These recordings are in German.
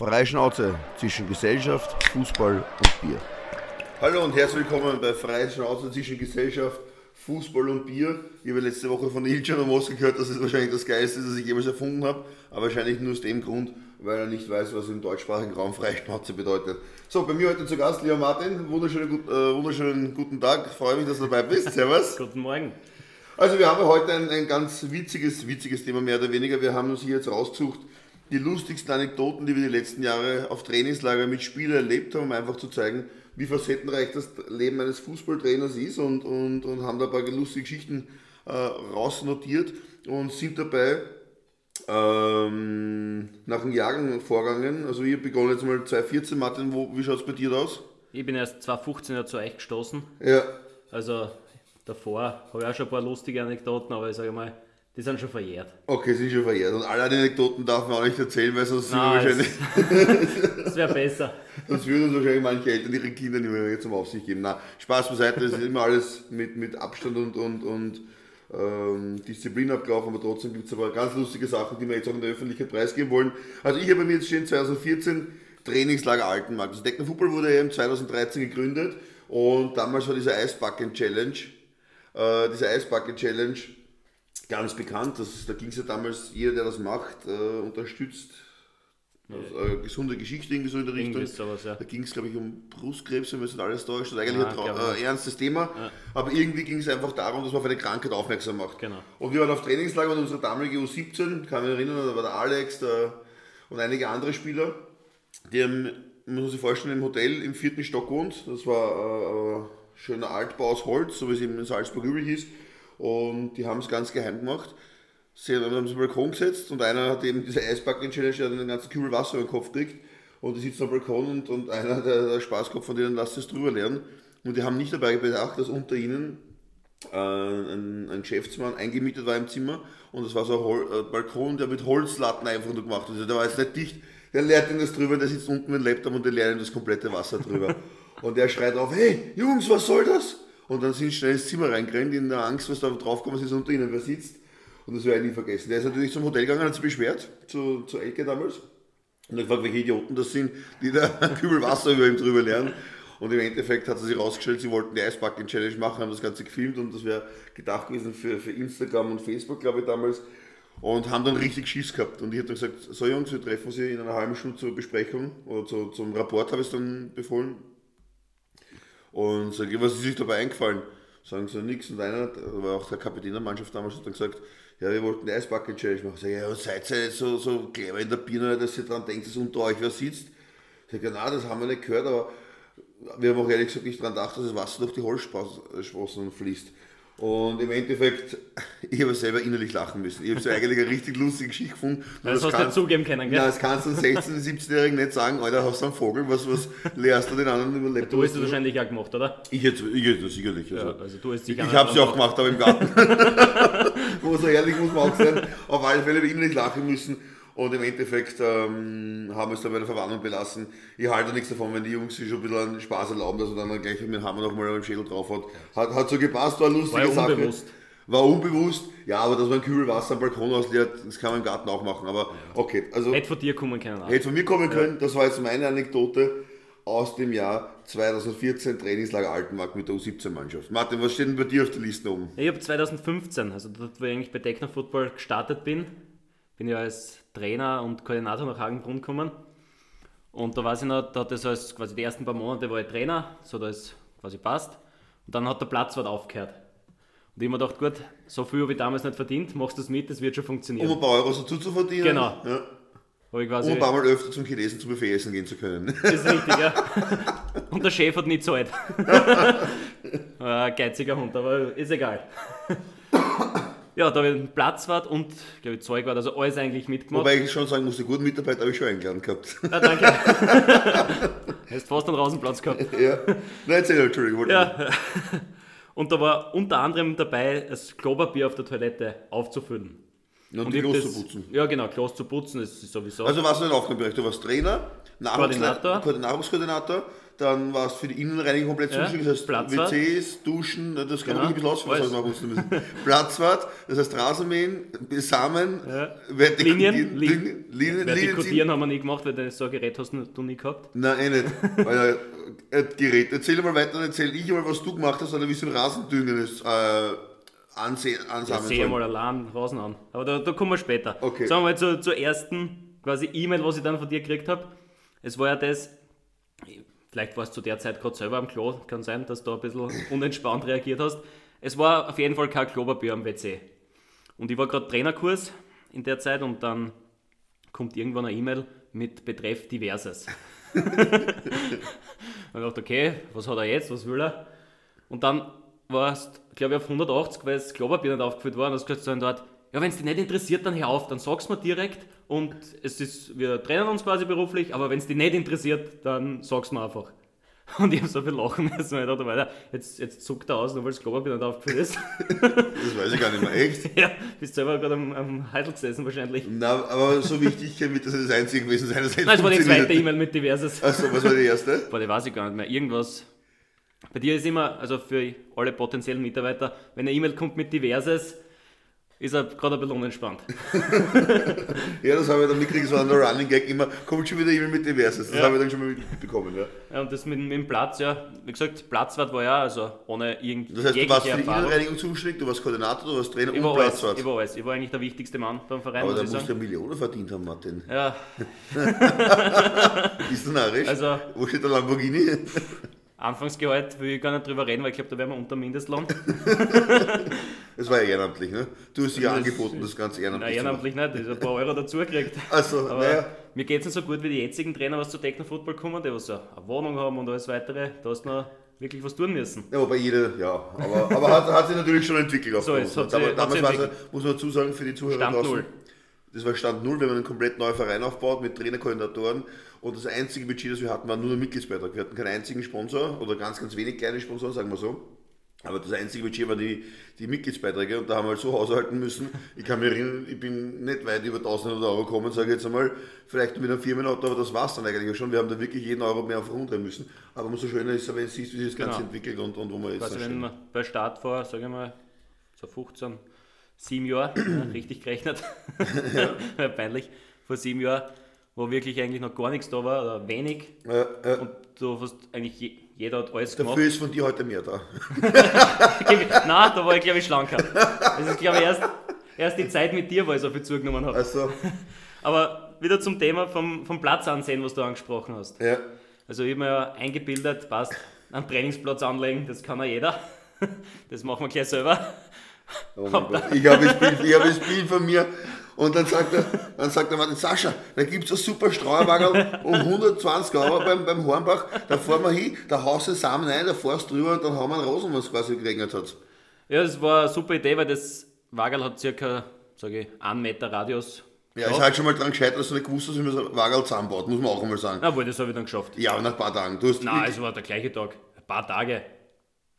Freie Schnauze zwischen Gesellschaft, Fußball und Bier. Hallo und herzlich willkommen bei Freie Schnauze zwischen Gesellschaft, Fußball und Bier. Ich habe letzte Woche von Iljan Moske gehört, dass es wahrscheinlich das Geilste ist, das ich jemals erfunden habe. Aber wahrscheinlich nur aus dem Grund, weil er nicht weiß, was im deutschsprachigen Raum Freie Schnauze bedeutet. So, bei mir heute zu Gast, lieber Martin. Wunderschönen, gut, äh, wunderschönen guten Tag. Ich freue mich, dass du dabei bist. Servus. Guten Morgen. Also wir haben heute ein, ein ganz witziges, witziges Thema, mehr oder weniger. Wir haben uns hier jetzt rausgesucht, die lustigsten Anekdoten, die wir die letzten Jahre auf Trainingslager mit Spielern erlebt haben, um einfach zu zeigen, wie facettenreich das Leben eines Fußballtrainers ist und, und, und haben da ein paar lustige Geschichten äh, rausnotiert und sind dabei ähm, nach dem Jahren vorgegangen. Also ich begonnen jetzt mal 2014, Martin, wo, wie schaut es bei dir aus? Ich bin erst 2015 zu euch gestoßen. Ja. Also davor habe ich auch schon ein paar lustige Anekdoten, aber ich sage mal, die sind schon verjährt. Okay, sind schon verjährt. Und alle Anekdoten darf man auch nicht erzählen, weil sonst Nein, sind wir wahrscheinlich. Das wäre besser. Sonst würden uns wahrscheinlich manche Eltern ihren Kindern nicht mehr zum Aufsicht geben. Na, Spaß beiseite, es ist immer alles mit, mit Abstand und, und, und ähm, Disziplin abgelaufen, aber trotzdem gibt es aber ganz lustige Sachen, die wir jetzt auch in der Öffentlichkeit preisgeben wollen. Also ich habe bei mir jetzt stehen 2014 Trainingslager Altenmarkt. Das Decken Football wurde ja im 2013 gegründet und damals war diese Eisbacken Challenge. Äh, diese Eisbacken Challenge ganz bekannt. Das, da ging es ja damals, jeder, der das macht, äh, unterstützt. Also, äh, gesunde Geschichte irgendwie so in der Richtung. Sowas, ja. Da ging es, glaube ich, um Brustkrebs, wenn man nicht alles täuscht. Das ist eigentlich Ja, ein glaub ich. äh, ernstes Thema. Ja. Aber irgendwie ging es einfach darum, dass man auf eine Krankheit aufmerksam macht. Genau. Und wir waren auf Trainingslager und unsere damalige U17, kann mich erinnern, da war der Alex der, und einige andere Spieler, die haben, man muss sich vorstellen, im Hotel im vierten Stock gewohnt. Das war äh, ein schöner Altbau aus Holz, so wie es eben in Salzburg üblich ist. Und die haben es ganz geheim gemacht. Sie haben sich am Balkon gesetzt und einer hat eben diese Eisbacken-Challenge, der hat einen ganzen Kübel Wasser über den Kopf gekriegt. Und die sitzen am Balkon und, und einer, der, der Spaßkopf von denen, lasst es drüber lernen. Und die haben nicht dabei bedacht, dass unter ihnen äh, ein, ein Geschäftsmann eingemietet war im Zimmer und es war so ein Hol äh, Balkon, der mit Holzlatten einfach nur gemacht. Also der war jetzt nicht dicht, der leert ihn das drüber, der sitzt unten mit dem Laptop und der leert ihm das komplette Wasser drüber. und der schreit auf, hey Jungs, was soll das? Und dann sind sie schnell ins Zimmer reingerannt, in der Angst, was da draufkommt, ist unter ihnen wer sitzt. Und das werde ich nie vergessen. Der ist natürlich zum Hotel gegangen, hat sich beschwert, zu, zu Elke damals. Und er gefragt, welche Idioten das sind, die da einen Kübel Wasser über ihm drüber lernen. Und im Endeffekt hat er sich rausgestellt, sie wollten die Eisbacken-Challenge machen, haben das Ganze gefilmt und das wäre gedacht gewesen für, für Instagram und Facebook, glaube ich, damals. Und haben dann richtig Schiss gehabt. Und ich habe dann gesagt, so Jungs, wir treffen sie in einer halben Stunde zur Besprechung oder zu, zum Rapport, habe ich es dann befohlen. Und sage was ist euch dabei eingefallen? Sagen sie nichts. Und einer, war auch der Kapitän der Mannschaft damals, hat dann gesagt, ja, wir wollten die Eisbacken-Challenge machen. Sag ja, seid ihr jetzt so, so clever in der Birne, dass ihr dran denkt, dass unter euch wer sitzt? Sag ich, na, das haben wir nicht gehört, aber wir haben auch ehrlich gesagt nicht dran gedacht, dass das Wasser durch die Holzsprossen fließt. Und im Endeffekt, ich habe selber innerlich lachen müssen. Ich habe so eigentlich eine richtig lustige Geschichte gefunden. Nur Das hast du zugeben können, gell? Nein, das kannst du einem 16-, 17-Jährigen nicht sagen, Alter, hast du einen Vogel, was, was lehrst du den anderen über Laptop? Du hast es wahrscheinlich auch gemacht, oder? Ich jetzt, ich jetzt sicherlich. Also. Ja, also du hast Ich habe sie auch gemacht, aber im Garten. Wo so ehrlich muss man auch sein. Auf alle Fälle habe ich innerlich lachen müssen. Und im Endeffekt ähm, haben wir es dann bei der Verwarnung belassen. Ich halte nichts davon, wenn die Jungs sich schon ein bisschen einen Spaß erlauben, dass er dann gleich mit dem Hammer nochmal im Schädel drauf hat. Hat, hat so gepasst, war eine lustige War ja Sache. unbewusst. War unbewusst. Ja, aber dass man ein Kübel Wasser am Balkon ausleert, das kann man im Garten auch machen. Aber okay, also Hätte von dir kommen können. hätte von mir kommen können. Das war jetzt meine Anekdote aus dem Jahr 2014 Trainingslager Altenmarkt mit der U17-Mannschaft. Martin, was steht denn bei dir auf der Liste oben? Ich habe 2015, also dort, wo ich eigentlich bei Techno Football gestartet bin, bin ich als Trainer und Koordinator nach Hagenbrunn gekommen. Und da weiß ich noch, da hat das als quasi die ersten paar Monate war ich Trainer, so dass es quasi passt. Und dann hat der Platzwart aufgehört. Und ich mir gedacht, gut, so viel habe ich damals nicht verdient, machst du das mit, das wird schon funktionieren. Um ein paar Euros dazu zu verdienen. Genau. Ja. Habe ich Um quasi, ein paar Mal öfter zum Chinesen zum Buffet essen gehen zu können. das ist richtig, ja. Und der Chef hat nicht zahlt. Ein geiziger Hund, aber ist egal. Ja, da habe ich einen Platzwart und, glaube ich, Zeugwart, also alles eigentlich mitgemacht. Wobei ich schon sagen muss, die guten Mitarbeiter habe ich schon eingeladen gehabt. Ja, danke. Hast fast einen Rasenplatz gehabt. ja. Nein, erzähl, Entschuldigung. wollte Ja. Und da war unter anderem dabei, das Klopapier auf der Toilette aufzufüllen. Und, Und die Klos das- zu putzen. Ja, genau, Klos zu putzen, das ist sowieso. Also warst du in Aufgabenbereich. Du warst Trainer, Koordinator. Nahrungsle- Nahrungskoordinator, dann warst du für die Innenreinigung komplett Ja, zuständig, das heißt Platzwart. WCs, Duschen, das kann man Genau, ein bisschen ausführen, alles. wir müssen. Platzwart, das heißt Rasenmähen, Besamen, Ja. Linien, Linien, Linien, Linien. Vertikutieren haben wir nie gemacht, weil das so ein Gerät hast du nie gehabt. Nein, eh nicht. Weil, äh, Gerät. Erzähl mal weiter, dann erzähl ich mal, was du gemacht hast, oder wie so ein Rasendüngen ist. Äh, ansehen, Ich ansammeln sehe soll. mal allein Rasen an. Aber da, da kommen wir später. Okay. Sagen wir mal zur, zur ersten quasi E-Mail, was ich dann von dir gekriegt habe. Es war ja das, vielleicht warst du zu der Zeit gerade selber am Klo, kann sein, dass du ein bisschen unentspannt reagiert hast. Es war auf jeden Fall kein Klopapier am WC. Und ich war gerade Trainerkurs in der Zeit und dann kommt irgendwann eine E-Mail mit Betreff Diverses. und ich dachte, okay, was hat er jetzt, was will er? Und dann warst, glaube ich, auf 180, weil das Klopapier nicht aufgefüllt war. Und das gesagt ja, wenn es dich nicht interessiert, dann hör auf, dann sag's mir direkt. Und es ist, wir trennen uns quasi beruflich, aber wenn es dich nicht interessiert, dann sag's mir einfach. Und ich habe so viel lachen müssen, weil ich dachte, Alter, jetzt, jetzt zuckt er aus, nur weil das Klopapier nicht aufgefüllt ist. Das weiß ich gar nicht mehr, echt. ja, bist selber gerade am, am Heidel gesessen wahrscheinlich. Na, aber so wichtig wird das das Einzige gewesen sein, das Nein, das war die zweite E-Mail mit Diverses. Achso, was war die erste? Boah, die weiß ich gar nicht mehr. Irgendwas. Bei dir ist immer, also für alle potenziellen Mitarbeiter, wenn eine E-Mail kommt mit Diverses, ist er gerade ein bisschen unentspannt. Ja, das habe ich dann mitgekriegt, so an der Running Gag immer, kommt schon wieder jemand mit Diverses. Das Ja. habe ich dann schon mal mitbekommen, ja. Ja, und das mit, mit dem Platz, ja, wie gesagt, Platzwart war ja, also ohne irgend, Das heißt, du warst für die. Innenreinigung zuständig, du warst Koordinator, du warst Trainer Ich und alles, Platzwart. ich war alles. Ich war eigentlich der wichtigste Mann beim Verein, Aber da musst du ja sagen. Millionen verdient haben, Martin. Ja, Ist du narrisch? also Wo steht der Lamborghini? Anfangsgehalt will ich gar nicht drüber reden, weil ich glaube, da wären wir unter Mindestlohn. Das war ja ehrenamtlich, ne? Du hast ja angeboten, das Ganze Nein, ehrenamtlich zu machen. ehrenamtlich nicht, ich habe ein paar Euro dazu gekriegt. Also, Aber naja, mir geht es nicht so gut wie die jetzigen Trainer, was zu Techno-Football kommen, die was so eine Wohnung haben und alles weitere. Da hast du noch wirklich was tun müssen. ja, wobei jeder, ja, aber, aber hat, hat sich natürlich schon entwickelt. Auf So Hose. hat sie- aber hat damals sie war es, entwickelt. muss man dazu sagen, für die Zuhörer Stand draußen, null. Das war Stand Null, wir haben einen komplett neuen Verein aufgebaut mit Trainerkoordinatoren und das einzige Budget, das wir hatten, war nur der Mitgliedsbeitrag. Wir hatten keinen einzigen Sponsor oder ganz, ganz wenig kleine Sponsoren, sagen wir so. Aber das einzige Budget war die, die Mitgliedsbeiträge und da haben wir halt so haushalten müssen. Ich kann mich erinnern, ich bin nicht weit über 1000 Euro gekommen, sage ich jetzt einmal, vielleicht mit einem Firmenauto, aber das war es dann eigentlich auch schon. Wir haben da wirklich jeden Euro mehr auf rumdrehen müssen. Aber umso schöner ist es, wenn du siehst, wie sich das Ganze Genau. entwickelt und, und wo man jetzt Quasi, dann wenn man bei Start vor, sage ich mal, so 15, 7 Jahren, ja, richtig gerechnet, ja. peinlich, vor 7 Jahren, wo wirklich eigentlich noch gar nichts da war oder wenig Äh, äh, und du hast eigentlich je, jeder hat alles dafür gemacht. ist von dir heute mehr da. Nein, da war ich glaube ich schlanker. Das ist glaube ich erst, erst die Zeit mit dir, weil ich so viel zugenommen habe. Also, Aber wieder zum Thema vom, vom Platz ansehen, was du angesprochen hast. ja. Also ich habe mir ja eingebildet, passt, einen Trainingsplatz anlegen, das kann ja jeder. Das machen wir gleich selber. Oh mein Gott. Ich habe das, Bild- ich habe das Bild von mir und dann sagt er, dann sagt er Martin, Sascha, da gibt es einen super Streuwagen um 120 Euro beim, beim Hornbach, da fahren wir hin, da haust du Samen ein, da fährst du drüber und dann haben wir einen Rosen, was quasi geregnet hat. Ja, das war eine super Idee, weil das Wagel hat circa, sage ich, einen Meter Radius. Ja, ist halt schon mal dran gescheit, dass du nicht gewusst hast, wie man so Wagen zusammenbaut, muss man auch einmal sagen. Na wohl, das habe ich dann geschafft. Ja, nach ein paar Tagen. Du hast Nein, es war der gleiche Tag. Ein paar Tage.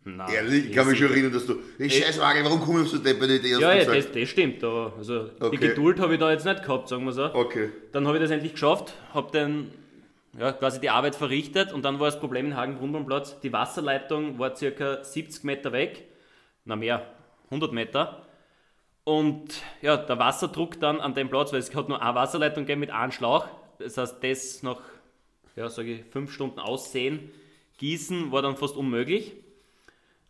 Nein, ehrlich, ich kann mich schon erinnern, dass du, den scheiß Wagen, warum komme ich auf so depperte Idee? hast Ja, ja, gesagt. das, das stimmt. Da, also Okay. die Geduld habe ich da jetzt nicht gehabt, sagen wir so. Okay. Dann habe ich das endlich geschafft, habe dann ja, quasi die Arbeit verrichtet und dann war das Problem in Hagen-Brunbernplatz, die Wasserleitung war circa 70 Meter weg, na mehr, 100 Meter. Und ja, der Wasserdruck dann an dem Platz, weil es hat nur eine Wasserleitung gegeben mit einem Schlauch, das heißt, das nach, ja, sage ich, fünf Stunden Aussehen, Gießen war dann fast unmöglich.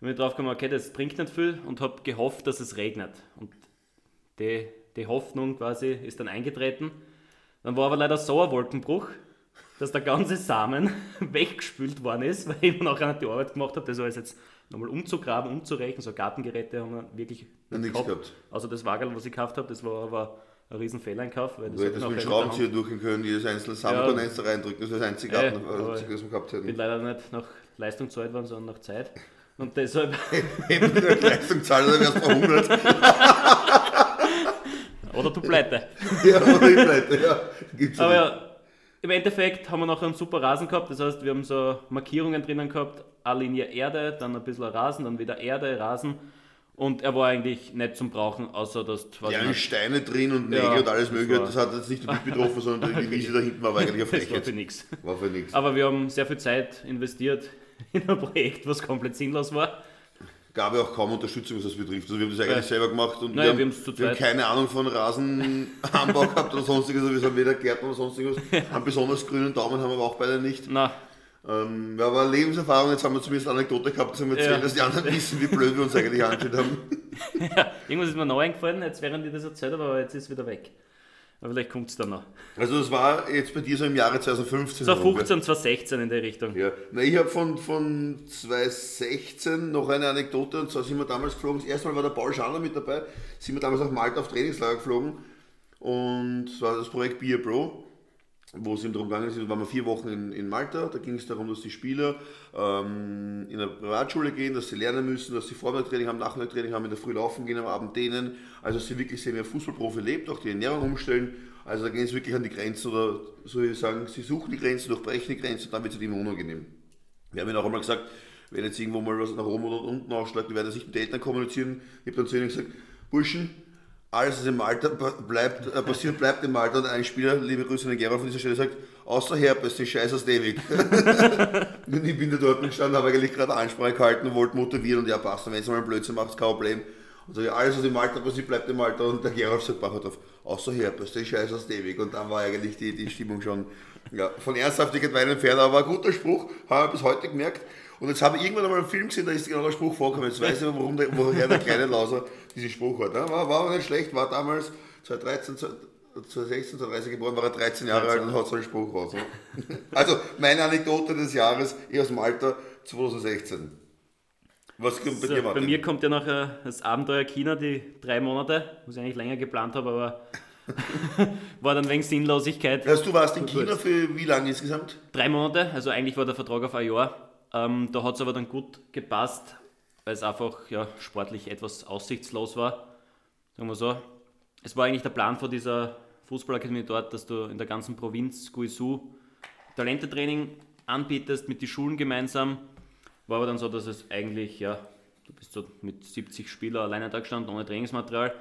Bin ich drauf gekommen, okay, das bringt nicht viel und habe gehofft, dass es regnet. Und die, die Hoffnung quasi ist dann eingetreten. Dann war aber leider so ein Wolkenbruch, dass der ganze Samen weggespült worden ist, weil ich mir nachher nicht die Arbeit gemacht habe, das alles jetzt nochmal umzugraben, umzurechnen. So Gartengeräte haben wir wirklich nichts gehabt. Also das Wagel, was ich gekauft habe, das war aber ein riesen Fehleinkauf. Weil das hättest nachher mit Schraubenzieher durchgehen können, jedes einzelne Samen Ja. da reindrücken, das wäre das einzige, Ey, Garten, was wir gehabt Ich bin hätten. leider nicht nach Leistung gezahlt worden, sondern nach Zeit. Und deshalb, wir eine Leistung zahlen, dann wärst du verhungert. oder du pleite. ja, oder ich pleite, ja. Gibt's ja Aber ja, im Endeffekt haben wir noch einen super Rasen gehabt. Das heißt, wir haben so Markierungen drinnen gehabt. Eine Linie Erde, dann ein bisschen Rasen, dann wieder Erde, Rasen. Und er war eigentlich nicht zum Brauchen, außer dass du ja, nicht, Steine drin und Nägel Ja, und alles das mögliche. Das hat jetzt nicht mich betroffen, sondern die Wiese da hinten war eigentlich eine das war Frechheit. für nichts. War für nichts. Aber wir haben sehr viel Zeit investiert in ein Projekt, was komplett sinnlos war. Gab ja auch kaum Unterstützung, was das betrifft. Also wir haben das eigentlich Ja. selber gemacht und Naja, wir, wir haben, zu wir haben keine Ahnung von Rasenanbau gehabt oder sonstiges. Also wir sind weder Gärtner oder sonstiges. Einen besonders grünen Daumen haben wir aber auch beide nicht. Na, Ähm, ja, aber Lebenserfahrung, jetzt haben wir zumindest eine Anekdote gehabt, wir erzählen, Ja. dass die anderen wissen, wie blöd wir uns eigentlich angestellt haben. irgendwas ist mir neu eingefallen, jetzt während ich das erzählt habe, aber jetzt ist es wieder weg. Aber vielleicht kommt es dann noch. Also das war jetzt bei dir so im Jahre 2015. So herum, 15, 2016 in der Richtung. Ja, na, ich habe von, von 2016 noch eine Anekdote und zwar sind wir damals geflogen. Das erste Mal war der Paul Schander mit dabei, sind wir damals nach Malta auf Trainingslager geflogen und das war das Projekt Be a Pro, wo es eben darum gegangen ist, waren wir vier Wochen in, in Malta, da ging es darum, dass die Spieler ähm, in eine Privatschule gehen, dass sie lernen müssen, dass sie Vormittagtraining haben, Nachmittagtraining haben, in der Früh laufen gehen, am Abend dehnen, also dass sie wirklich sehen, wie ein Fußballprofi lebt, auch die Ernährung umstellen. Also da gehen sie wirklich an die Grenzen oder so wie sagen, sie suchen die Grenzen, durchbrechen die Grenzen und dann wird es ihnen unangenehm. Wir haben ihnen auch einmal gesagt, wenn jetzt irgendwo mal was nach oben oder unten ausschlägt, wir werden das nicht mit den Eltern kommunizieren. Ich habe dann zu ihnen gesagt, Burschen, alles was im Alter bleibt, äh, passiert, bleibt im Alter. Und ein Spieler, liebe Grüße an den Gerard von dieser Stelle, sagt, außer Herpes, den Scheiß aus David. und ich bin da dort gestanden, habe eigentlich gerade Ansprache gehalten und wollte motivieren und ja, passt, wenn du mal einen Blödsinn machst, kein Problem. Und ja, alles was im Alter passiert, bleibt im Alter. Und der Gerard sagt, mach auf, außer Herpes, den Scheiß aus David. Und dann war eigentlich die, die Stimmung schon ja, von Ernsthaftigkeit weit entfernt, aber ein guter Spruch, habe ich bis heute gemerkt. Und jetzt habe ich irgendwann einmal einen Film gesehen, da ist genau der Spruch vorgekommen. Jetzt weiß ich aber, warum der, woher der kleine Lauser diesen Spruch hat. ne? War, war aber nicht schlecht, war damals 2013, 2016, 2013 geboren, war er 13 Jahre alt und hat so einen Spruch raus. Also meine Anekdote des Jahres, ich aus dem Alter 2016. Was kommt bei So, dir, bei Martin? mir kommt ja noch äh, das Abenteuer China, die drei Monate, was ich eigentlich länger geplant habe, aber war dann wegen Sinnlosigkeit. Also du warst in. China für wie lange insgesamt? Drei Monate, also eigentlich war der Vertrag auf ein Jahr. Ähm, da hat es aber dann gut gepasst, weil es einfach ja, sportlich etwas aussichtslos war. Sagen wir so. Es war eigentlich der Plan von dieser Fußballakademie dort, dass du in der ganzen Provinz Guizhou Talentetraining anbietest mit den Schulen gemeinsam. War aber dann so, dass es eigentlich, ja, du bist so mit 70 Spielern alleine da gestanden, ohne Trainingsmaterial.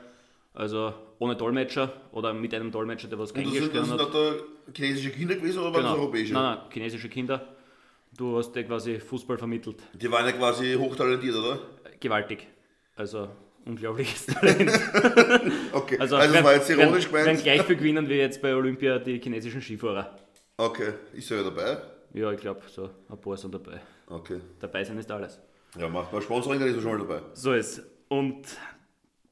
Also ohne Dolmetscher oder mit einem Dolmetscher, der was Und das sind, das sind hat. da chinesische Kinder gewesen oder waren das europäische? Nein, nein, chinesische Kinder. Du hast dir quasi Fußball vermittelt. Die waren ja quasi hochtalentiert, oder? Gewaltig. Also unglaubliches Talent. Okay, Also, also, das war jetzt ironisch gemeint. gleich viel gewinnen wie jetzt bei Olympia die chinesischen Skifahrer. Okay, ist er ja dabei? Ja, ich glaube, so ein paar sind dabei. Okay. Dabei sein ist alles. Ja, macht mal Sponsoring, dann ist er schon mal dabei. So ist Und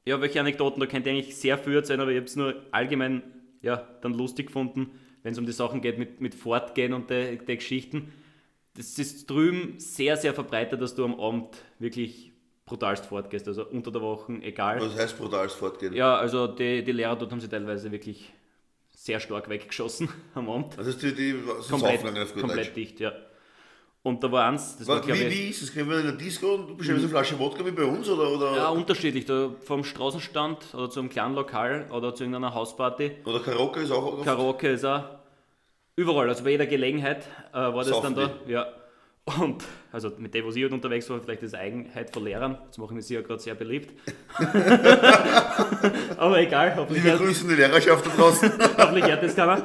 ja, welche Anekdoten, da könnt ihr eigentlich sehr viel erzählen, aber ich habe es nur allgemein ja, dann lustig gefunden, wenn es um die Sachen geht mit, mit Fortgehen und der die Geschichten. Das ist drüben sehr, sehr verbreitet, dass du am Abend wirklich brutalst fortgehst, also unter der Woche, egal. Was heißt brutales Fortgehen? Ja, also die, die Lehrer dort haben sie teilweise wirklich sehr stark weggeschossen am Abend. Heißt, die, die sind Komplett, auf gut komplett Deutsch. dicht, ja. Und da war eins, das war Was, glaube wie, ich... wie ist das? Gehen wir in der Disco und du bestellst eine Flasche Wodka wie bei uns? Oder, oder, Ja, unterschiedlich. Da vom Straßenstand oder zu einem kleinen Lokal oder zu irgendeiner Hausparty. oder Karaoke ist auch oft. Karaoke ist auch überall, also bei jeder Gelegenheit äh, war das Saufen dann da. Ja. Und also mit dem, was ich halt unterwegs war, vielleicht ist Eigenheit von Lehrern. Jetzt machen wir sie ja gerade sehr beliebt. Aber egal, hoffentlich Liebe Grüße an die Lehrerschaft da draußen. hoffentlich hört das keiner.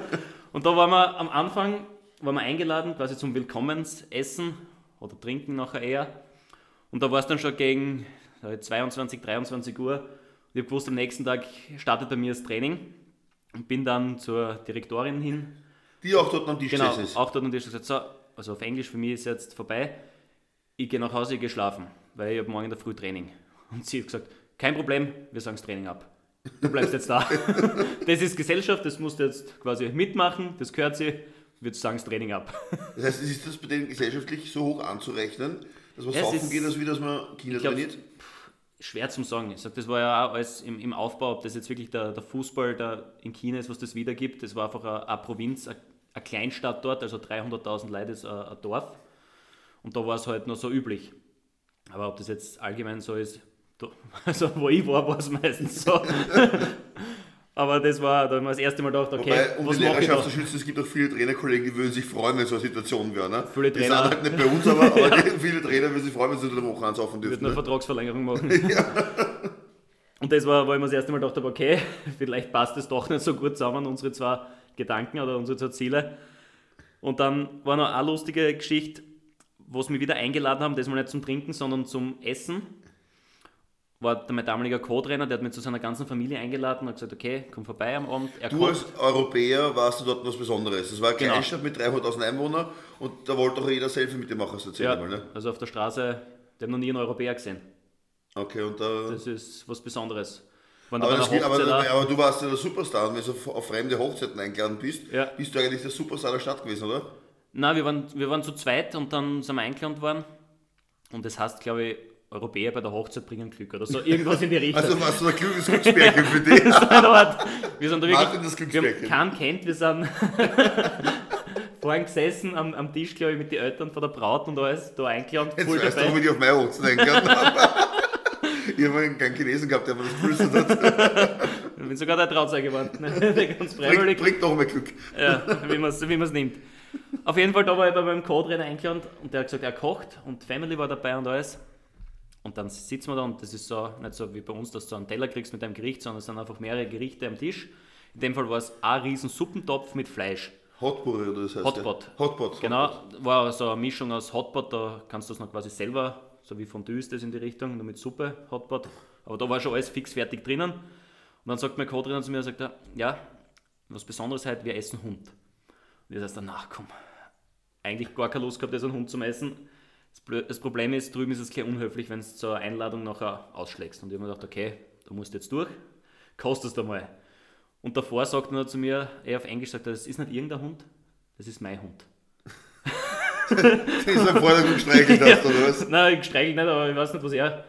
Und da waren wir am Anfang waren wir eingeladen, quasi zum Willkommensessen oder Trinken nachher eher. Und da war es dann schon gegen äh, 22, 23 Uhr. Und ich habe gewusst, am nächsten Tag startet bei mir das Training. Und bin dann zur Direktorin hin Die auch dort am Tisch Genau, gesessen ist. auch dort und ich gesagt, so, also auf Englisch für mich ist jetzt vorbei. Ich gehe nach Hause, ich gehe schlafen, weil ich habe morgen in der Früh Training. Und sie hat gesagt, kein Problem, wir sagen das Training ab. Du bleibst jetzt da. das ist Gesellschaft, das musst du jetzt quasi mitmachen, das gehört sie, wir sagen das Training ab. Das heißt, ist das bei denen gesellschaftlich so hoch anzurechnen, dass man Ja, es saufen ist- geht, als wie dass man Kinder glaub, trainiert? Schwer zum sagen. Ich sag, das war ja auch alles im, im Aufbau, ob das jetzt wirklich der, der Fußball da in China ist, was das wiedergibt. Das war einfach eine, eine Provinz, eine, eine Kleinstadt dort, also 300.000 Leute ist ein, ein Dorf. Und da war es halt noch so üblich. Aber ob das jetzt allgemein so ist, da, also wo ich war, war es meistens so. Aber das war, da haben wir das erste Mal gedacht, okay, Wobei, um was die Lehrerschaft zu schützen, es gibt auch viele Trainerkollegen, die würden sich freuen, wenn so eine Situation wäre. Ne? Viele die Trainer- sind halt nicht bei uns, aber, aber die, viele Trainer würden sich freuen, wenn sie unter der Woche würde dürfen. eine Ne? Vertragsverlängerung machen. Und das war, wo ich mir das erste Mal gedacht habe, okay, vielleicht passt es doch nicht so gut zusammen, unsere zwei Gedanken oder unsere Ziele. Und dann war noch eine lustige Geschichte, wo sie mich wieder eingeladen haben, das mal nicht zum Trinken, sondern zum Essen. War der, mein damaliger Co-Trainer, der hat mich zu seiner ganzen Familie eingeladen und hat gesagt, okay, komm vorbei am Abend. Er Du kocht. als Europäer warst du dort was Besonderes. Es war eine Genau. Kleinstadt mit 300.000 Einwohnern und da wollte doch jeder Selfie mit dir machen, das erzähl ja, mal. Ne? also auf der Straße, der hat noch nie einen Europäer gesehen. Okay, und da... Das ist was Besonderes. Wenn du Aber, das geht, aber, aber du warst ja der Superstar und wenn du auf fremde Hochzeiten eingeladen bist, Ja. bist du eigentlich der Superstar der Stadt gewesen, oder? Nein, wir waren, wir waren zu zweit und dann sind wir eingeladen worden. Und das heißt, glaube ich, Europäer bei der Hochzeit bringen Glück oder so. Irgendwas in die Richtung. Also warst du ein kluges Glücksbärchen für dich. Wir sind da wirklich, das wir haben keinen kennt, wir sind vorhin gesessen am, am Tisch, glaube ich, mit den Eltern von der Braut und alles, da eingeladen, Jetzt weißt du, warum dabei. ich auf meine Hochzeit eingeladen habe. Ich habe einen keinen Chinesen gehabt, der mir das geflüstert hat. Ich bin sogar der Trauzeuge geworden. Der ganz Bringt, freiwillig. bringt noch mal Glück. Ja, wie man es wie man's nimmt. Auf jeden Fall, da war ich bei meinem Co-Trainer eingeladen und der hat gesagt, er kocht und Family war dabei und alles. Und dann sitzen wir da und das ist so, nicht so wie bei uns, dass du einen Teller kriegst mit einem Gericht, sondern es sind einfach mehrere Gerichte am Tisch. In dem Fall war es ein riesen Suppentopf mit Fleisch. Hotpot oder das heißt. Hotpot. Ja. Hotpot. Genau, war so eine Mischung aus Hotpot, da kannst du es noch quasi selber, so wie Fondue ist das in die Richtung, nur mit Suppe, Hotpot. Aber da war schon alles fix fertig drinnen. Und dann sagt mein Co-Trainer zu mir, sagt er, ja, was Besonderes heute, wir essen Hund. Und ich sage dann, komm, eigentlich gar keine Lust gehabt, so einen Hund zum Essen. Das, Problem ist, drüben ist es gleich unhöflich, wenn du zur Einladung nachher ausschlägst. Und ich habe mir gedacht, okay, du musst jetzt durch, kostest einmal. Und davor sagt er zu mir, er auf Englisch sagt er, das ist nicht irgendein Hund, das ist mein Hund. Das ist ein Vordergrund gestreichelt hast, oder was? Nein, ich streichel nicht, aber ich weiß nicht, was er.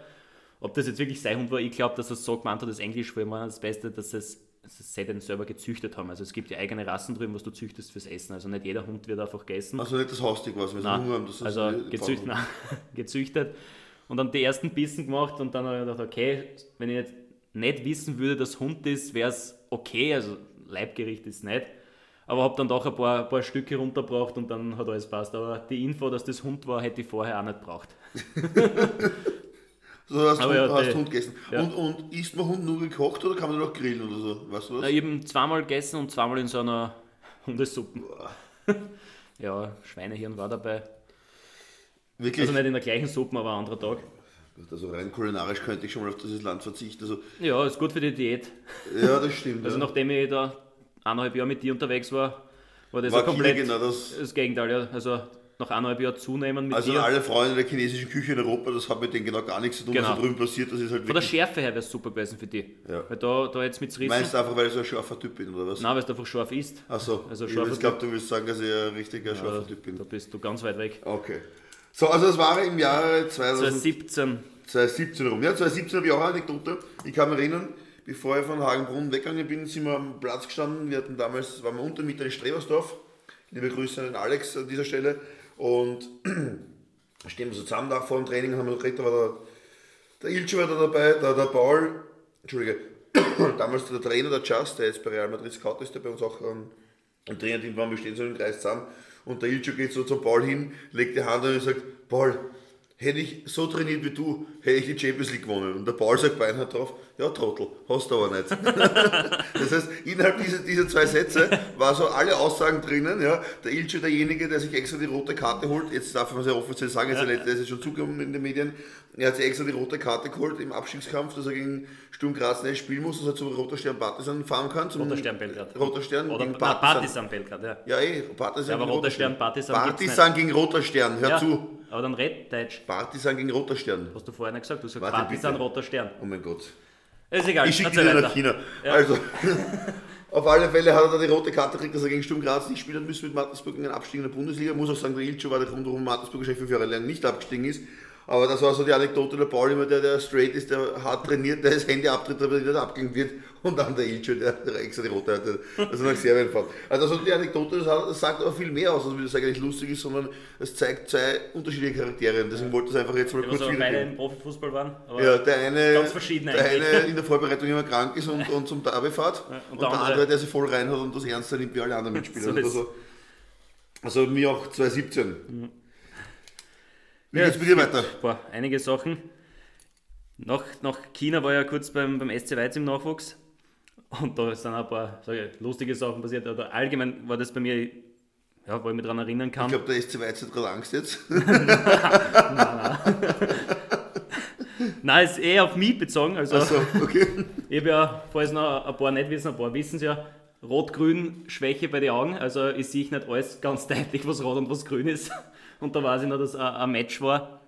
Ob das jetzt wirklich sein Hund war, ich glaube, dass er so gemeint hat, das Englisch war immer das Beste, dass es dass sie den selber gezüchtet haben. Also es gibt ja eigene Rassen drüben, was du züchtest fürs Essen. Also nicht jeder Hund wird einfach gegessen. Also nicht das Haustier was, wenn sie Hunger haben. Das ist also Pfaufen. nein, gezüchtet. Und dann die ersten Bissen gemacht und dann habe ich gedacht, okay, wenn ich jetzt nicht wissen würde, dass Hund ist, wäre es okay. Also Leibgericht ist nicht. Aber habe dann doch ein paar, ein paar Stücke runtergebracht und dann hat alles passt. Aber die Info, dass das Hund war, hätte ich vorher auch nicht gebraucht. So hast, Hund, ja, hast die- Hund gegessen. ja. Und, und isst man Hund nur gekocht oder kann man den auch grillen oder so? Weißt du was? Na, habe zweimal gegessen und zweimal in so einer Hundesuppe. ja, Schweinehirn war dabei. Wirklich? Also nicht in der gleichen Suppe, aber ein anderer Tag. Also rein kulinarisch könnte ich schon mal auf dieses Land verzichten. Also, Ja, ist gut für die Diät. ja, das stimmt. Also ja. nachdem ich da eineinhalb Jahre mit dir unterwegs war, war das War ja komplett genau das- das Gegenteil. Ja. Also nach eineinhalb Jahren zunehmen mit Also dir. alle Freunde der chinesischen Küche in Europa, das hat mit denen genau gar nichts zu tun, was Genau. da drüben passiert. Das ist halt Von der. Schärfe her wäre es super gewesen für dich. Ja. Weil da, da jetzt mit Rissen. Meinst du einfach, weil ich so ein scharfer Typ bin, oder was? Nein, weil es einfach scharf ist. Achso, Also ich glaube, du willst sagen, dass ich ein richtiger scharfer Typ bin. Da bist du ganz weit weg. Okay. So, also das war im Jahre 2000, 2017. 2017 rum. Ja, 2017 habe ich auch eine Anekdote. Ich kann mich erinnern, bevor ich von Hagenbrunn weggegangen bin, sind wir am Platz gestanden. Wir hatten damals, waren wir Untermieter in Strebersdorf. Liebe Grüße an den Alex an dieser Stelle. Und stehen wir so zusammen da vor dem Training und haben wir geredet, da war der, der Ilcho war da dabei, der, der Paul, Entschuldige, damals der Trainer, der Just, der jetzt bei Real Madrid Scout ist, der bei uns auch ähm, im Trainerteam war, wir stehen so im Kreis zusammen und der Ilcho geht so zum Paul hin, legt die Hand an und sagt, Paul, hätte ich so trainiert wie du, hätte ich die Champions League gewonnen. Und der Paul sagt beinhart drauf, ja Trottel, hast du aber nicht. das heißt, innerhalb dieser, dieser zwei Sätze war so alle Aussagen drinnen, ja, der Ilcho derjenige, der sich extra die rote Karte holt, jetzt darf man es ja offiziell sagen, jetzt der ist jetzt schon zugekommen in den Medien, er hat sich extra die rote Karte geholt im Abstiegskampf, dass er gegen Sturm Graz nicht spielen muss, dass er zum Roter Stern Partisan fahren kann. Zum Roter Stern Belgrad. Roter Stern Oder gegen Partisan. Partisan Belgrad, ja. Ja, eh, Partisan Ja, aber gegen Roter Stern, Partisan Partisan gegen Roter Stern, hör ja. zu. Aber dann red Deutsch. Partisan gegen Roter Stern. Hast du vorher nicht gesagt? Du sagst Warte, Partisan, bitte. roter Stern. Oh mein Gott. Ist egal, Ich schicke ihn nach. China. Ja. Also, auf alle Fälle hat er da die rote Karte gekriegt, dass er gegen Sturm Graz nicht spielen müssen mit Mattersburg in den Abstieg in der Bundesliga. Muss auch sagen, der Ilcho war der Grund, warum Mattersburg wahrscheinlich fünf Jahre lang nicht abgestiegen ist. Aber das war so die Anekdote, der Paul immer, der, der straight ist, der hart trainiert, der das Handy abtritt, aber nicht abgehängt wird. Und dann der Ilcho, der, der extra die rote hatte, also nach Serbien fährt. Also das die Anekdote, das, sagt aber viel mehr aus, als wie das eigentlich lustig ist, sondern es zeigt zwei unterschiedliche Charaktere. Und deswegen wollte ich das einfach jetzt mal Ja, kurz aber wiedergeben. beide im Profifußball waren. Aber Ja, der eine, Ganz verschieden der eigentlich. eine in der Vorbereitung immer krank ist und, und zum Derby fährt. Ja, und, der andere, der sich voll reinhat und das ernster nimmt wie alle anderen Mitspieler. So also, also mir auch 2017. Wie Ja, geht's mit dir weiter? Boah, einige Sachen. Nach, nach China war ich ja kurz beim, beim SC Weiz im Nachwuchs. Und da sind ein paar ich, lustige Sachen passiert. Oder allgemein war das bei mir, ja, wo ich mich daran erinnern kann. Ich glaube, der SC Weiz hat gerade Angst jetzt. Nein, ist eh auf mich bezogen. Also, Achso, okay. ich habe ja, falls noch ein paar nicht wissen, ein paar wissen es ja, Rot-Grün Schwäche bei den Augen. Also ich sehe nicht alles ganz deutlich, was rot und was grün ist. Und da weiß ich noch, dass ein, ein Match war,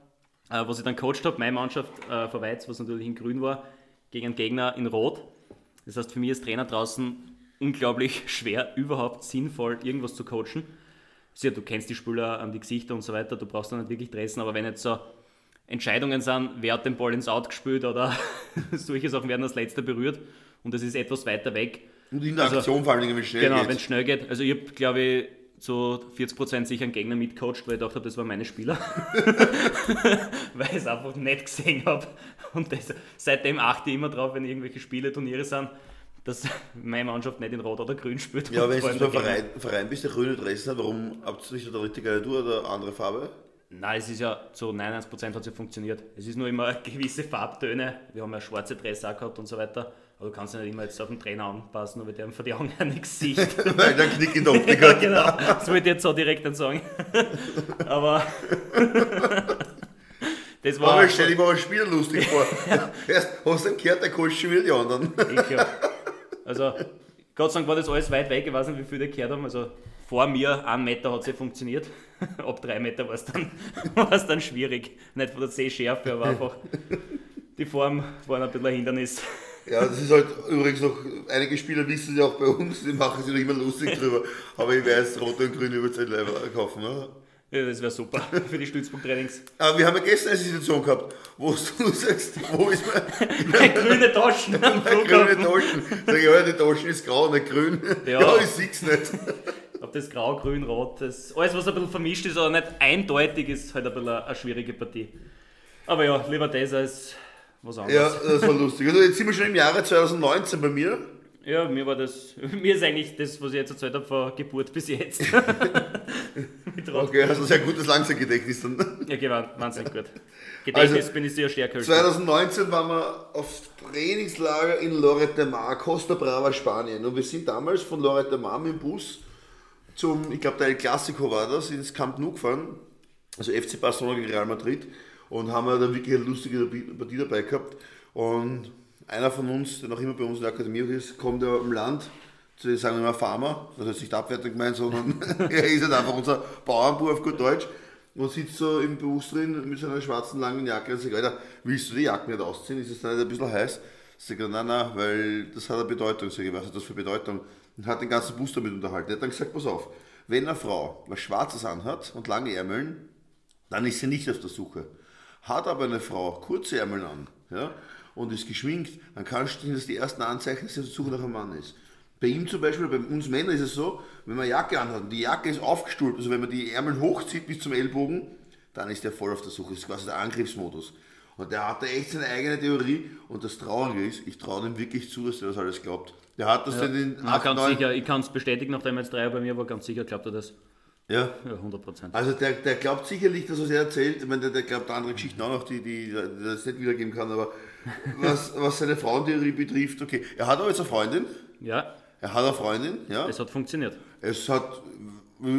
äh, was ich dann coacht habe, meine Mannschaft äh, von Weiz, was natürlich in grün war, gegen einen Gegner in rot. Das heißt, für mich als Trainer draußen unglaublich schwer, überhaupt sinnvoll irgendwas zu coachen. Sicher, du kennst die Spieler an die Gesichter und so weiter, du brauchst dann nicht wirklich dressen, aber wenn jetzt so Entscheidungen sind, wer hat den Ball ins Out gespielt oder solche Sachen werden als letzter berührt und es ist etwas weiter weg. Und in der Also, Aktion vor allen Dingen, wenn es schnell Genau, wenn geht. es schnell geht. Also ich habe, glaube ich, zu 40% sicher einen Gegner mitcoacht, weil ich gedacht habe, das waren meine Spieler. weil ich es einfach nicht gesehen habe. Und das, seitdem achte ich immer drauf, wenn irgendwelche Spiele, Turniere sind, dass meine Mannschaft nicht in Rot oder Grün spielt. Ja, wenn du beim Gegner- Verein, Verein bist, der grüne Dressen hat, warum habt ihr nicht der richtige du oder eine andere Farbe? Nein, es ist ja zu 99% hat es ja funktioniert. Es ist nur immer gewisse Farbtöne. Wir haben ja schwarze Dresse auch gehabt und so weiter. Aber du kannst ja nicht immer jetzt auf den Trainer anpassen, weil der vor die Augen nichts sieht. Weil der Knick in der Optik hat. genau. Das wollte ich jetzt so direkt dann sagen. Aber das war. Aber ich stell dir mal ein Spiel lustig vor. Erst hast du einen gehört, der coacht schon wieder die anderen. Ich, ja. Also, Gott sei Dank war das alles weit weg. Ich weiß nicht, wie viele gehört haben. Also, vor mir, ein Meter hat es ja funktioniert. Ab drei Meter war es dann, war's dann schwierig. Nicht von der Sehschärfe, aber einfach die Form war ein bisschen ein Hindernis. Ja, das ist halt übrigens noch, einige Spieler wissen es ja auch bei uns, die machen sich noch immer lustig drüber. Aber ich weiß, rote und grüne über Zeit kaufen. Ne? Ja, das wäre super für die Stützpunkttrainings. Aber wir haben ja gestern eine Situation gehabt, wo du sagst, wo ist mein, Grüne Taschen am meine grüne Flughafen. Taschen? Sag ich, ja, die Taschen ist grau, nicht grün. Ja. Ja, ich sehe es nicht. Ob das grau, grün, rot, das, alles was ein bisschen vermischt ist, aber nicht eindeutig, ist halt ein bisschen eine schwierige Partie. Aber ja, lieber das als was Ja, anderes. das war lustig. Also jetzt sind wir schon im Jahre 2019 bei mir. Ja, mir war das, mir ist eigentlich das, was ich jetzt erzählt habe, von Geburt bis jetzt. Okay, also sehr gutes Langzeitgedächtnis dann. Ja, war wahnsinnig gut. Gedächtnis Also, bin ich sehr stärker als du. 2019 waren wir auf Trainingslager in Lloret de Mar, Costa Brava, Spanien. Und wir sind damals von Lloret de Mar mit dem Bus zum, ich glaube, der El Clasico war das, ins Camp Nou gefahren. Also FC Barcelona gegen Real Madrid. Und haben wir da wirklich eine lustige Partie dabei gehabt. Und einer von uns, der noch immer bei uns in der Akademie ist, kommt ja im Land zu, sagen wir mal, Farmer. Das heißt nicht abwertend gemeint, sondern er ist halt einfach unser Bauernbub auf gut Deutsch. Und sitzt so im Bus drin mit seiner schwarzen langen Jacke und sagt, Alter, willst du die Jacke nicht ausziehen? Ist es dann nicht ein bisschen heiß? Sag ich, nein, nein, weil das hat eine Bedeutung. Sag ich, was hat das für Bedeutung? Und hat den ganzen Bus damit unterhalten. Er hat dann gesagt, pass auf, wenn eine Frau was Schwarzes anhat und lange Ärmeln, dann ist sie nicht auf der Suche. Hat aber eine Frau kurze Ärmel an ja, und ist geschminkt, dann kannst du das die ersten Anzeichen, dass sie auf der Suche nach einem Mann ist. Bei ihm zum Beispiel, bei uns Männern ist es so, wenn man eine Jacke anhat und die Jacke ist aufgestuhlt, also wenn man die Ärmel hochzieht bis zum Ellbogen, dann ist der voll auf der Suche. Das ist quasi der Angriffsmodus. Und der hat da echt seine eigene Theorie und das Traurige ist, ich traue ihm wirklich zu, dass er das alles glaubt. Der hat das dann in acht, ganz neun- sicher, ich kann es bestätigen, nachdem jetzt drei Jahre bei mir war, ganz sicher glaubt er das. Ja, Ja, 100 Prozent. Also der, der glaubt sicherlich, dass was er erzählt, ich meine, der, der glaubt andere Geschichten auch noch, die, die, die das nicht wiedergeben kann, aber was, was seine Frauentheorie betrifft, okay. Er hat aber jetzt eine Freundin, Ja, er hat eine Freundin, ja. es hat funktioniert. Es hat,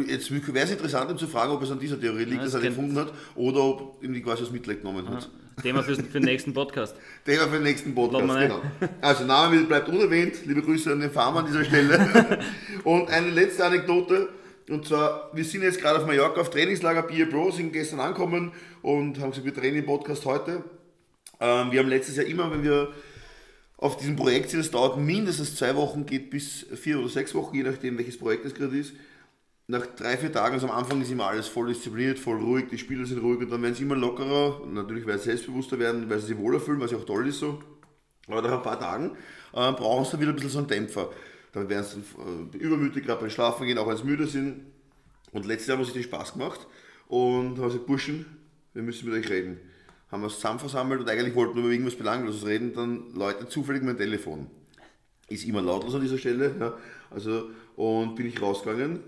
jetzt wäre es interessant, ihm zu fragen, ob es an dieser Theorie liegt, Ja, dass das er gefunden hat, oder ob ihm die quasi aus Mitleid genommen hat. Thema für, für den nächsten Podcast. Thema für den nächsten Podcast, genau. Also Name bleibt unerwähnt, liebe Grüße an den Farmer an dieser Stelle. und eine letzte Anekdote, und zwar, wir sind jetzt gerade auf Mallorca auf Trainingslager Beer Bro, sind gestern angekommen und haben gesagt, wir trainieren den Podcast heute. Ähm, wir haben letztes Jahr immer, wenn wir auf diesem Projekt sind, es dauert mindestens zwei Wochen, geht bis vier oder sechs Wochen, je nachdem welches Projekt es gerade ist, nach drei, vier Tagen, also am Anfang ist immer alles voll diszipliniert, voll ruhig, die Spieler sind ruhig und dann werden sie immer lockerer, natürlich weil sie selbstbewusster werden, weil sie sich wohler fühlen, was ja auch toll ist so. Aber nach ein paar Tagen äh, brauchen sie wieder ein bisschen so einen Dämpfer. Dann werden sie dann, äh, übermütig, gerade beim Schlafen gehen, auch wenn sie müde sind. Und letztes Jahr haben wir sich den Spaß gemacht und haben gesagt, Burschen, wir müssen mit euch reden. Haben wir uns zusammen versammelt und eigentlich wollten wir über irgendwas Belangloses reden, dann läutet zufällig mein Telefon. Ist immer lautlos an dieser Stelle. Ja. Also, und bin ich rausgegangen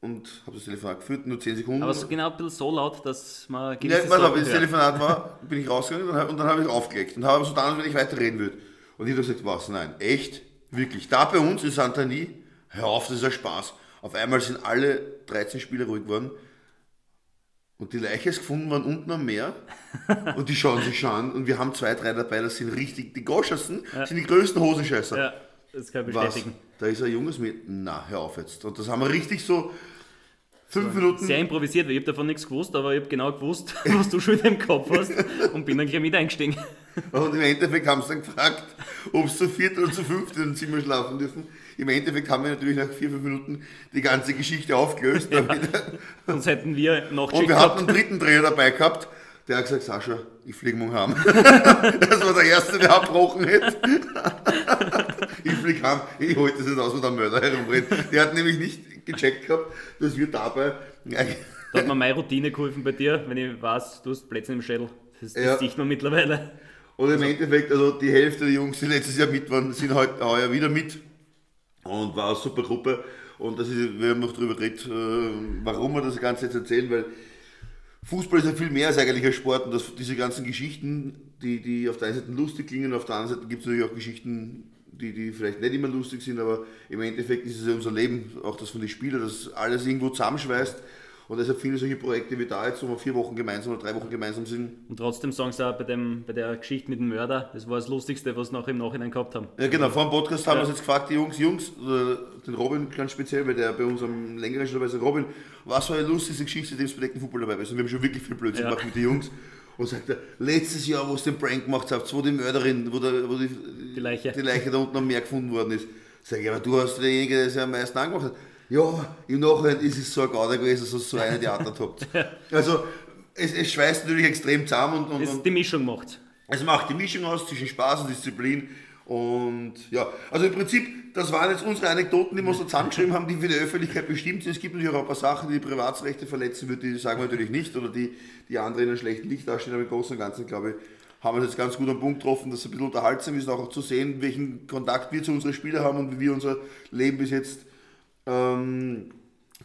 und habe das Telefonat geführt, nur 10 Sekunden. Aber so genau ein bisschen so laut, dass man Ja, warte, Sachen wenn das. Telefonat war, bin ich rausgegangen und dann habe ich aufgelegt und habe so als wenn ich weiterreden würde. Und ich habe gesagt, was, nein, echt? Wirklich? Da bei uns in Santani? Hör auf, das ist ein Spaß. Auf einmal sind alle 13 Spieler ruhig geworden und die Leiche ist gefunden worden unten am Meer und die schauen sich schon an und wir haben zwei, drei dabei, das sind richtig, die Goschersten sind die größten Hosenscheißer. Ja, das kann ich Was? bestätigen. Da ist ein junges Mädchen. Na, hör auf jetzt. Und das haben wir richtig so fünf Minuten. Sehr improvisiert, weil ich habe davon nichts gewusst, aber ich habe genau gewusst, was du schon im Kopf hast und bin dann gleich mit eingestiegen. Und im Endeffekt haben sie dann gefragt, ob sie zu viert oder zu fünft in dem Zimmer schlafen dürfen. Im Endeffekt haben wir natürlich nach vier, fünf Minuten die ganze Geschichte aufgelöst. damit- Sonst hätten wir noch Und wir hatten einen dritten Trainer dabei gehabt, der hat gesagt, Sascha, ich fliege morgen heim. Das war der Erste, der abbrochen hätte. Ich fliege heim, ich halte das nicht aus, wo der Mörder herumrennt. Der hat nämlich nicht gecheckt gehabt, dass wir dabei Da hat mir meine Routine geholfen bei dir, wenn ich weiß, du hast Plätze im Schädel. Das, das Ja. sieht man mittlerweile. Und im Endeffekt, also die Hälfte der Jungs, die letztes Jahr mit waren, sind heute heuer wieder mit. Und war eine super Gruppe. Und das ist, wir haben noch darüber geredet, äh, warum wir das Ganze jetzt erzählen, weil Fußball ist ja viel mehr als eigentlich ein Sport und das, diese ganzen Geschichten, die, die auf der einen Seite lustig klingen, auf der anderen Seite gibt es natürlich auch Geschichten, die, die vielleicht nicht immer lustig sind, aber im Endeffekt ist es ja unser Leben, auch das von den Spielern, das alles irgendwo zusammenschweißt. Und deshalb viele solche Projekte wie da jetzt, wo wir vier Wochen gemeinsam oder drei Wochen gemeinsam sind, Und trotzdem sagen sie auch bei, dem, bei der Geschichte mit dem Mörder, das war das Lustigste, was sie noch im Nachhinein gehabt haben. Ja, genau. Vor dem Podcast haben Ja. wir uns jetzt gefragt, die Jungs, Jungs, den Robin ganz speziell, weil der bei uns am längeren schon dabei ist, Robin, was war die lustigste Geschichte, seitdem du bedeckten Fußball dabei bist? Und wir haben schon wirklich viel Blödsinn Ja. gemacht mit den Jungs. Und sagt er, letztes Jahr, wo es den Prank gemacht habt, wo die Mörderin, wo, der, wo die, Die Leiche. die Leiche da unten am Meer gefunden worden ist. Sag ich, aber du hast derjenige, der es am meisten angemacht hat. Ja, im Nachhinein ist es so ein Gauder gewesen, dass ihr so eine Theater habt. Also, es, es schweißt natürlich extrem zusammen und, und, ist die Mischung macht. es macht die Mischung aus zwischen Spaß und Disziplin. Und ja, also im Prinzip, das waren jetzt unsere Anekdoten, die wir so zusammengeschrieben haben, die für die Öffentlichkeit bestimmt sind. Es gibt natürlich auch ein paar Sachen, die die Privatsrechte verletzen würden, die sagen wir natürlich nicht oder die, die andere in einem schlechten Licht dastehen, aber im Großen und Ganzen, glaube ich, haben wir es jetzt ganz gut am Punkt getroffen, dass es ein bisschen unterhaltsam ist, auch zu sehen, welchen Kontakt wir zu unseren Spielern haben und wie wir unser Leben bis jetzt ähm,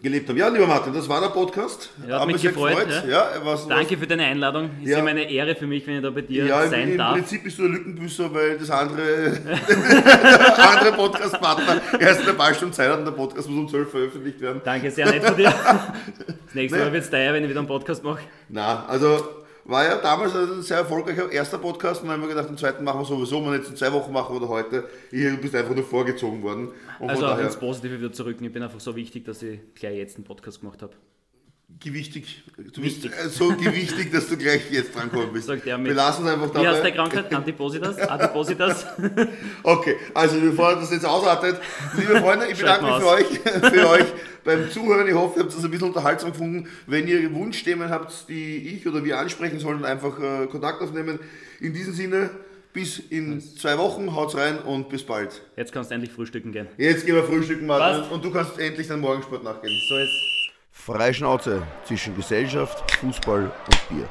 gelebt haben. Ja, lieber Martin, das war der Podcast. Ja, hat Haben mich gefreut, gefreut. ja. Ja, was, Danke für deine Einladung. Ist Ja. ja eine Ehre für mich, wenn ich da bei dir Ja, im, sein im darf. Prinzip bist du der Lückenbüßer, weil das andere, der andere Podcast-Partner erst in der paar Stunden Zeit hat und der Podcast muss um 12 veröffentlicht werden. Danke, sehr nett von dir. Das nächste Mal wird es teuer, wenn ich wieder einen Podcast mache. Na, also war ja damals ein sehr erfolgreicher erster Podcast und dann haben wir gedacht, den zweiten machen wir sowieso, wenn wir jetzt in zwei Wochen machen oder heute. Hier, du bist einfach nur vorgezogen worden. Und Also ins Positive wieder zurück. Ich bin einfach so wichtig, dass ich gleich jetzt einen Podcast gemacht habe. Gewichtig. Du bist Wichtig. äh, so gewichtig, dass du gleich jetzt drankommen bist. Sagt er mit- wir lassen es einfach Wie heißt dabei. der Krankheit? Antipositas? Adipositas? Okay, also bevor das jetzt ausartet, liebe Freunde, ich bedanke mich für euch, für euch beim Zuhören. Ich hoffe, ihr habt das ein bisschen unterhaltsam gefunden. Wenn ihr Wunschthemen habt, die ich oder wir ansprechen sollen, einfach äh, Kontakt aufnehmen. In diesem Sinne, bis in zwei Wochen, haut's rein und bis bald. Jetzt kannst du endlich frühstücken gehen. Jetzt gehen wir frühstücken, Martin, Passt. und du kannst endlich deinen Morgensport nachgehen. So ist Freie Schnauze zwischen Gesellschaft, Fußball und Bier.